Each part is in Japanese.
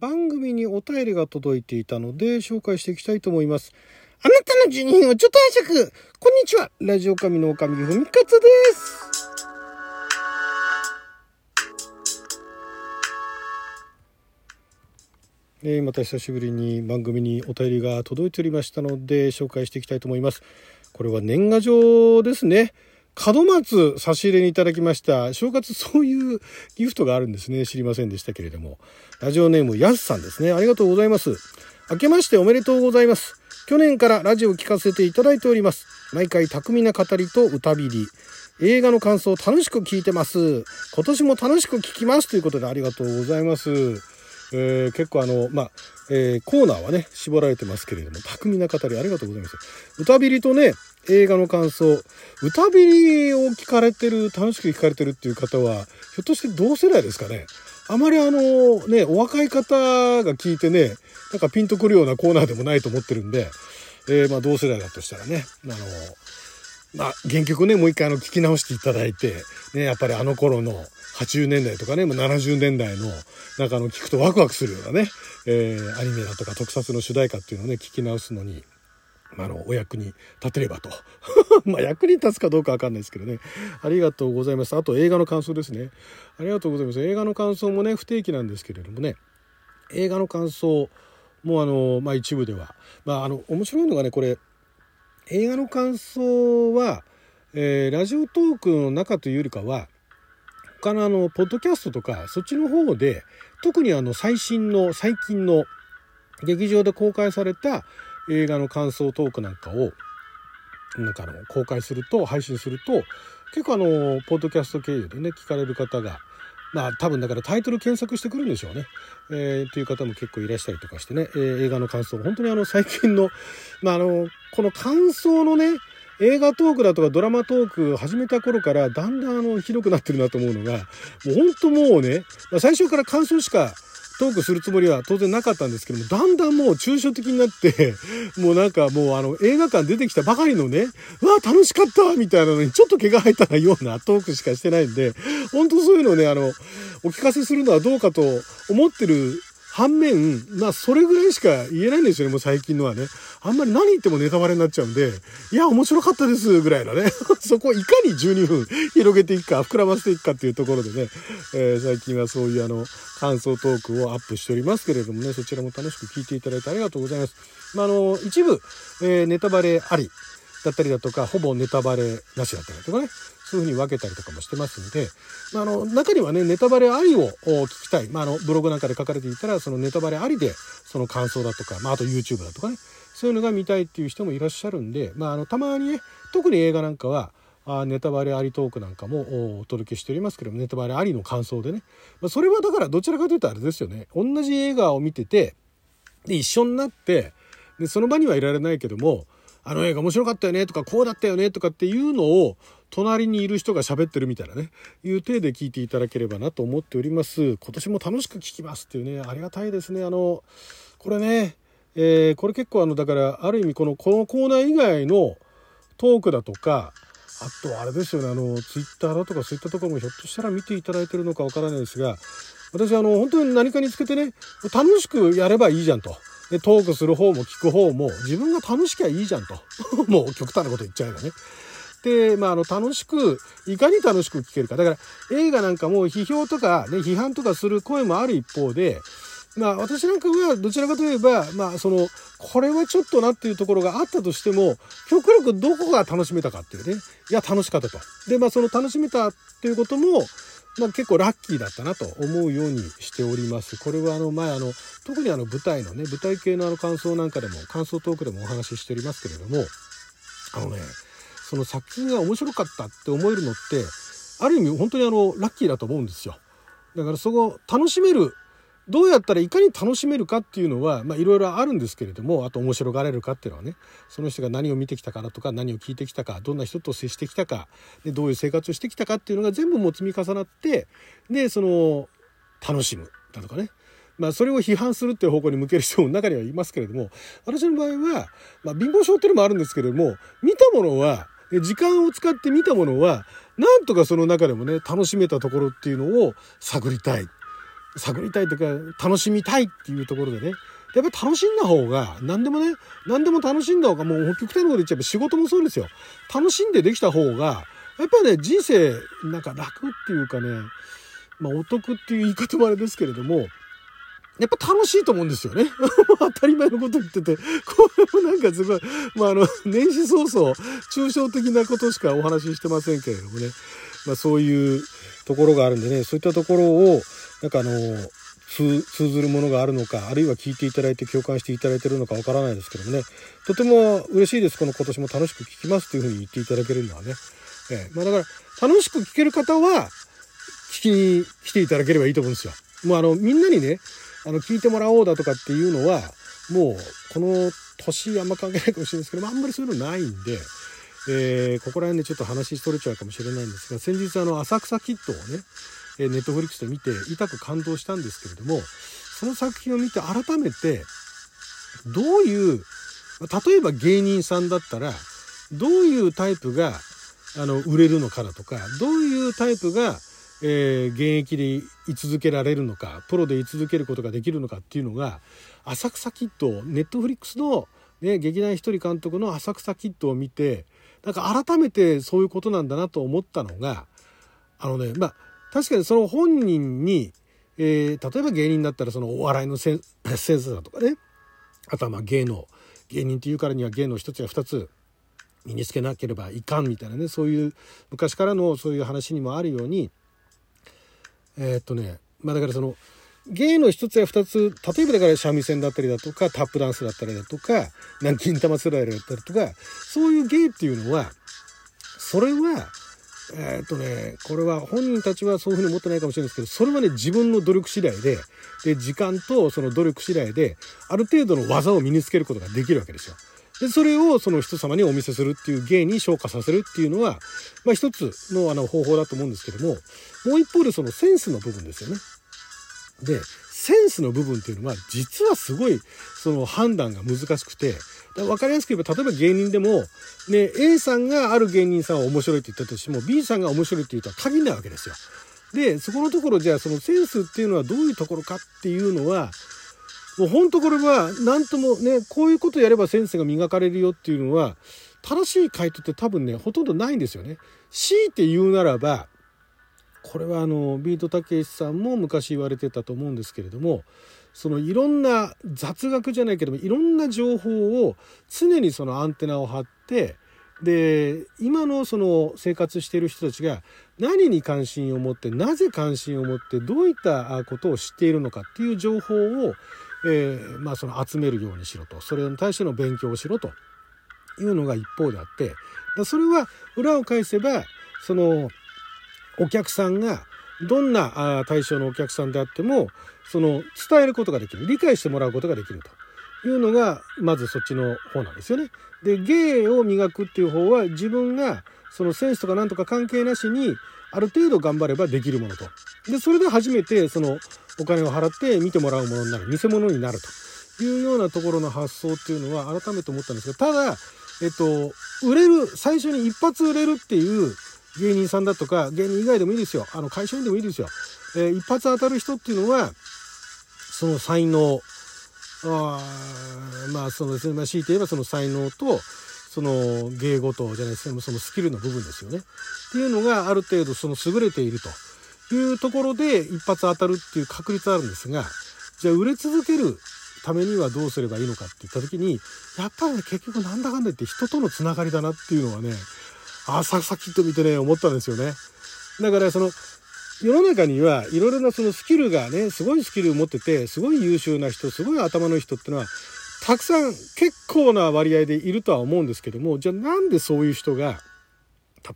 番組にお便りが届いていたので紹介していきたいと思います。あなたの12人をちょっと拝借こんにちはラジオ神の神ふみかつですえー、また久しぶりに番組にお便りが届いておりましたので紹介していきたいと思います。これは年賀状ですね。門松差し入れにいただきました。正月そういうギフトがあるんですね。知りませんでしたけれども。ラジオネームやすさんですね。ありがとうございます。明けましておめでとうございます。去年からラジオを聞かせていただいております。毎回巧みな語りと歌びり。映画の感想を楽しく聞いてます。今年も楽しく聞きますということでありがとうございます。えー、結構あの、まあ、えー、コーナーはね、絞られてますけれども、巧みな語りありがとうございます。歌びりとね、映画の感想、歌びりを聞かれてる、楽しく聞かれてるっていう方は、ひょっとして同世代ですかね。あまりあの、ね、お若い方が聞いてね、なんかピンとくるようなコーナーでもないと思ってるんで、えー、まあ同世代だとしたらね、あの、まあ原曲ね、もう一回あの聞き直していただいて、ね、やっぱりあの頃の80年代とかね、もう70年代の、なんかあの聞くとワクワクするようなね、えー、アニメだとか特撮の主題歌っていうのをね、聞き直すのに、あの、お役に立てればと。まあ、役に立つかどうかわかんないですけどね。ありがとうございます。あと、映画の感想ですね。ありがとうございます。映画の感想もね、不定期なんですけれどもね、映画の感想もあの、まあ、一部では、まあ、あの、面白いのがね、これ、映画の感想は、えー、ラジオトークの中というよりかは、他のあの、ポッドキャストとか、そっちの方で、特にあの、最新の、最近の、劇場で公開された映画の感想トークなんかを、なんかあの、公開すると、配信すると、結構あの、ポッドキャスト経由でね、聞かれる方が、まあ多分だからタイトル検索してくるんでしょうね。えー、っていう方も結構いらっしゃりとかしてね、えー、映画の感想、本当にあの最近の、まああの、この感想のね、映画トークだとかドラマトーク始めた頃からだんだんあのひどくなってるなと思うのが、もう本当もうね、まあ、最初から感想しかトークするつもりは当然なかったんですけども、だんだんもう抽象的になって、もうなんかもうあの映画館出てきたばかりのね、うわ、楽しかったみたいなのにちょっと毛が生えたようなトークしかしてないんで、本当そういうのをね、あの、お聞かせするのはどうかと思ってる反面、まあ、それぐらいしか言えないんですよね、もう最近のはね。あんまり何言ってもネタバレになっちゃうんで、いや、面白かったです、ぐらいのね。そこをいかに12分 広げていくか、膨らませていくかっていうところでね、えー、最近はそういうあの、感想トークをアップしておりますけれどもね、そちらも楽しく聞いていただいてありがとうございます。まあ、あの、一部、えー、ネタバレありだったりだとか、ほぼネタバレなしだったりとかね、そういうふうに分けたりとかもしてますんで、まあ、あの、中にはね、ネタバレありを聞きたい。まあ、あの、ブログなんかで書かれていたら、そのネタバレありで、その感想だとか、まあ、あと YouTube だとかね、そういうのが見たいっていう人もいらっしゃるんで、まあ、あの、たまにね、特に映画なんかは、あネタバレありトークなんかもお届けしておりますけども、ネタバレありの感想でね。まあ、それはだからどちらかというとあれですよね。同じ映画を見てて、で、一緒になって、で、その場にはいられないけども、あの映画面白かったよねとか、こうだったよねとかっていうのを、隣にいる人が喋ってるみたいなね、いう体で聞いていただければなと思っております。今年も楽しく聞きますっていうね、ありがたいですね。あの、これね、えー、これ結構あの、だから、ある意味この、このコーナー以外のトークだとか、あとあれですよね、あの、ツイッターだとかそういったところもひょっとしたら見ていただいてるのかわからないですが、私あの、本当に何かにつけてね、楽しくやればいいじゃんと。で、トークする方も聞く方も自分が楽しきゃいいじゃんと。もう極端なこと言っちゃえばね。で、まあ、あの、楽しく、いかに楽しく聞けるか。だから、映画なんかも批評とか、ね、批判とかする声もある一方で、まあ、私なんかはどちらかといえば、まあ、その、これはちょっとなっていうところがあったとしても、極力どこが楽しめたかっていうね。いや、楽しかったと。で、まあ、その楽しめたっていうことも、まあ、結構ラッキーだったなと思うようにしております。これはあの前あの特にあの舞台のね舞台系のあの感想なんかでも感想トークでもお話ししておりますけれどもあのねその作品が面白かったって思えるのってある意味本当にあのラッキーだと思うんですよ。だからそこ楽しめるどうやったらいかに楽しめるかっていうのは、いろいろあるんですけれども、あと面白がれるかっていうのはね、その人が何を見てきたからとか、何を聞いてきたか、どんな人と接してきたか、でどういう生活をしてきたかっていうのが全部もう積み重なって、で、その、楽しむだとかね。まあそれを批判するっていう方向に向ける人も中にはいますけれども、私の場合は、まあ貧乏症っていうのもあるんですけれども、見たものは、時間を使って見たものは、なんとかその中でもね、楽しめたところっていうのを探りたい。探りたいというか、楽しみたいっていうところでね、やっぱ楽しんだ方が、何でもね、何でも楽しんだ方が、もう極端なこと言っちゃえば仕事もそうですよ。楽しんでできた方が、やっぱね、人生、なんか楽っていうかね、まあお得っていう言い方もあれですけれども、やっぱ楽しいと思うんですよね。当たり前のこと言ってて、これもなんかすごい、まああの、年始早々、抽象的なことしかお話ししてませんけれどもね、まあそういうところがあるんでね、そういったところを、なんかあの、通ずるものがあるのか、あるいは聞いていただいて共感していただいてるのかわからないですけどもね、とても嬉しいです。この今年も楽しく聞きますというふうに言っていただけるのはね。えー、まあだから、楽しく聞ける方は、聞きに来ていただければいいと思うんですよ。もうあの、みんなにね、あの、聞いてもらおうだとかっていうのは、もう、この年あんま関係ないかもしれないですけど、あんまりそういうのないんで、えー、ここら辺でちょっと話それちゃうかもしれないんですが、先日あの、浅草キッドをね、ネットフリックスで見て、痛く感動したんですけれども、その作品を見て改めて、どういう、例えば芸人さんだったら、どういうタイプが、あの、売れるのかだとか、どういうタイプが、えー、現役で居続けられるのか、プロで居続けることができるのかっていうのが、浅草キッド、ネットフリックスの、ね、劇団一人監督の浅草キッドを見て、なんか改めてそういうことなんだなと思ったのが、あのね、まあ、確かにその本人に、えー、例えば芸人だったらそのお笑いのセンセンスだとかね、あとはまあ芸能、芸人っていうからには芸能一つや二つ身につけなければいかんみたいなね、そういう昔からのそういう話にもあるように、えー、っとね、まあだからその、芸の一つや二つ、例えばだから三味線だったりだとか、タップダンスだったりだとか、南京玉スライルだったりとか、そういう芸っていうのは、それは、えー、っとね、これは本人たちはそういうふうに思ってないかもしれないですけど、それはね、自分の努力次第で、で、時間とその努力次第で、ある程度の技を身につけることができるわけですよ。で、それをその人様にお見せするっていう芸に昇華させるっていうのは、まあ一つのあの方法だと思うんですけども、もう一方でそのセンスの部分ですよね。で、センスの部分っていうのは実はすごいその判断が難しくて、分かりやすく言えば、例えば芸人でも、ね、A さんがある芸人さんは面白いって言ったとしても、B さんが面白いって言うとは限らないわけですよ。で、そこのところじゃあそのセンスっていうのはどういうところかっていうのは、もう本当これは何ともね、こういうことやればセンスが磨かれるよっていうのは、正しい回答って多分ね、ほとんどないんですよね。強いて言うならば、これはあの、ビートたけしさんも昔言われてたと思うんですけれども、そのいろんな雑学じゃないけどもいろんな情報を常にそのアンテナを張ってで今のその生活している人たちが何に関心を持ってなぜ関心を持ってどういったことを知っているのかっていう情報を、えー、まあその集めるようにしろと。それに対しての勉強をしろと。いうのが一方であって。それは裏を返せばそのお客さんがどんな対象のお客さんであってもその伝えることができる。理解してもらうことができると。いうのがまずそっちの方なんですよね。で芸を磨くっていう方は自分がそのセンスとかなんとか関係なしにある程度頑張ればできるものと。でそれで初めてそのお金を払って見てもらうものになる。偽物になると。いうようなところの発想っていうのは改めて思ったんですがただえっと売れる最初に一発売れるっていう芸人さんだとか芸人以外でもいいですよ。あの会社員でもいいですよ、えー、一発当たる人っていうのはその才能。あまあそのですね、まあ、強いて言えばその才能とその芸事じゃないですね。そのスキルの部分ですよね。っていうのがある程度その優れていると。いうところで一発当たるっていう確率あるんですがじゃあ売れ続けるためにはどうすればいいのかって言った時にやっぱりね結局なんだかんだ言って人とのつながりだなっていうのはねあささきっと見てね思ったんですよね。だからその世の中にはいろいろなそのスキルがね、すごいスキルを持ってて、すごい優秀な人、すごい頭の人ってのは、たくさん結構な割合でいるとは思うんですけども、じゃあなんでそういう人が、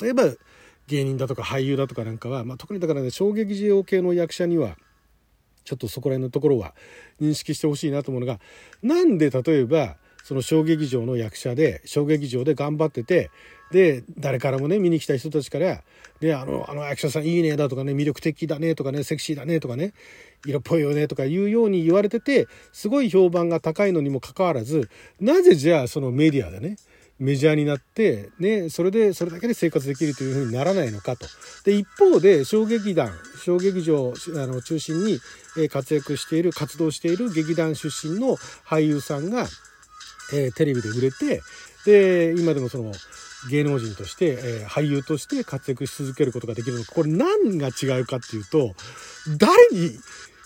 例えば芸人だとか俳優だとかなんかは、まあ、特にだからね、衝撃事系の役者には、ちょっとそこら辺のところは認識してほしいなと思うのが、なんで例えば、その小劇場の役者で、小劇場で頑張ってて、で、誰からもね、見に来た人たちから、で、あの、あの役者さんいいねだとかね、魅力的だねとかね、セクシーだねとかね、色っぽいよねとかいうように言われてて、すごい評判が高いのにもかかわらず、なぜじゃあそのメディアでね、メジャーになって、ね、それで、それだけで生活できるというふうにならないのかと。で、一方で、小劇団、小劇場あの中心に活躍している、活動している劇団出身の俳優さんが、えテレビで売れて、で、今でもその、芸能人として、え俳優として活躍し続けることができるのか、これ何が違うかっていうと、誰に、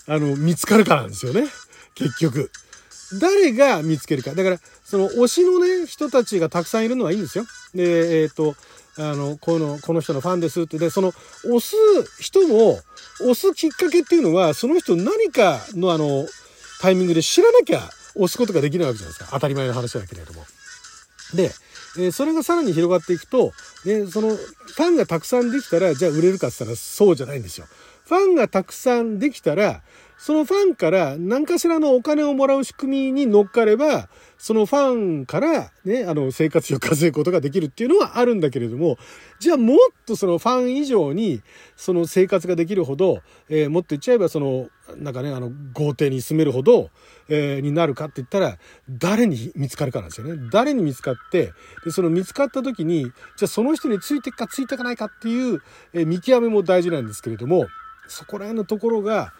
あの、見つかるかなんですよね。結局。誰が見つけるか。だから、その推しのね、人たちがたくさんいるのはいいんですよ。で、えっ、と、あの、この、この人のファンですって。で、その、押す人も、押すきっかけっていうのは、その人何かのあの、タイミングで知らなきゃ押すことができないわけじゃないですか。当たり前の話だけれども。で、えーそれがさらに広がっていくと、ね、そのファンがたくさんできたら、じゃあ売れるかって言ったらそうじゃないんですよ。ファンがたくさんできたら、そのファンから何かしらのお金をもらう仕組みに乗っかれば、そのファンからね、あの生活費を稼ぐことができるっていうのはあるんだけれども、じゃあもっとそのファン以上にその生活ができるほど、えーもっと言っちゃえばその、なんかね、あの豪邸に住めるほど、えーになるかって言ったら、誰に見つかるかなんですよね。誰に見つかって、で、その見つかった時に、じゃあその人についていくかついていかないかっていう、えー見極めも大事なんですけれども、そこら辺のところが、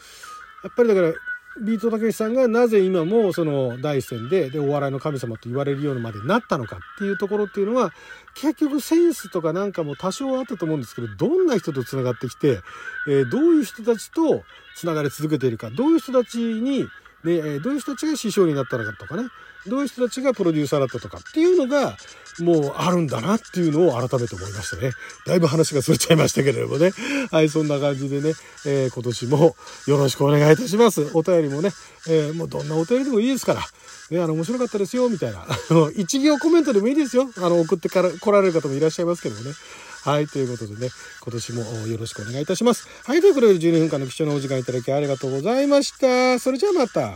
やっぱりだから、ビートたけしさんがなぜ今もその第一線ででお笑いの神様と言われるようにまでなったのかっていうところっていうのは結局センスとかなんかも多少あったと思うんですけどどんな人とつながってきて、えどういう人たちとつながり続けているかどういう人たちに、ねえどういう人たちが師匠になったのかとかね。どういう人たちがプロデューサーだったとかっていうのがもうあるんだなっていうのを改めて思いましたね。だいぶ話がそれちゃいましたけれどもね。はい、そんな感じでね、えー今年もよろしくお願いいたします。お便りもね、えーもうどんなお便りでもいいですから。ね、あの、面白かったですよ、みたいな。あの、一行コメントでもいいですよ。あの、送ってから来られる方もいらっしゃいますけどもね。はい、ということでね、今年もよろしくお願いいたします。はい、ということで12分間の貴重なお時間いただきありがとうございました。それじゃあまた。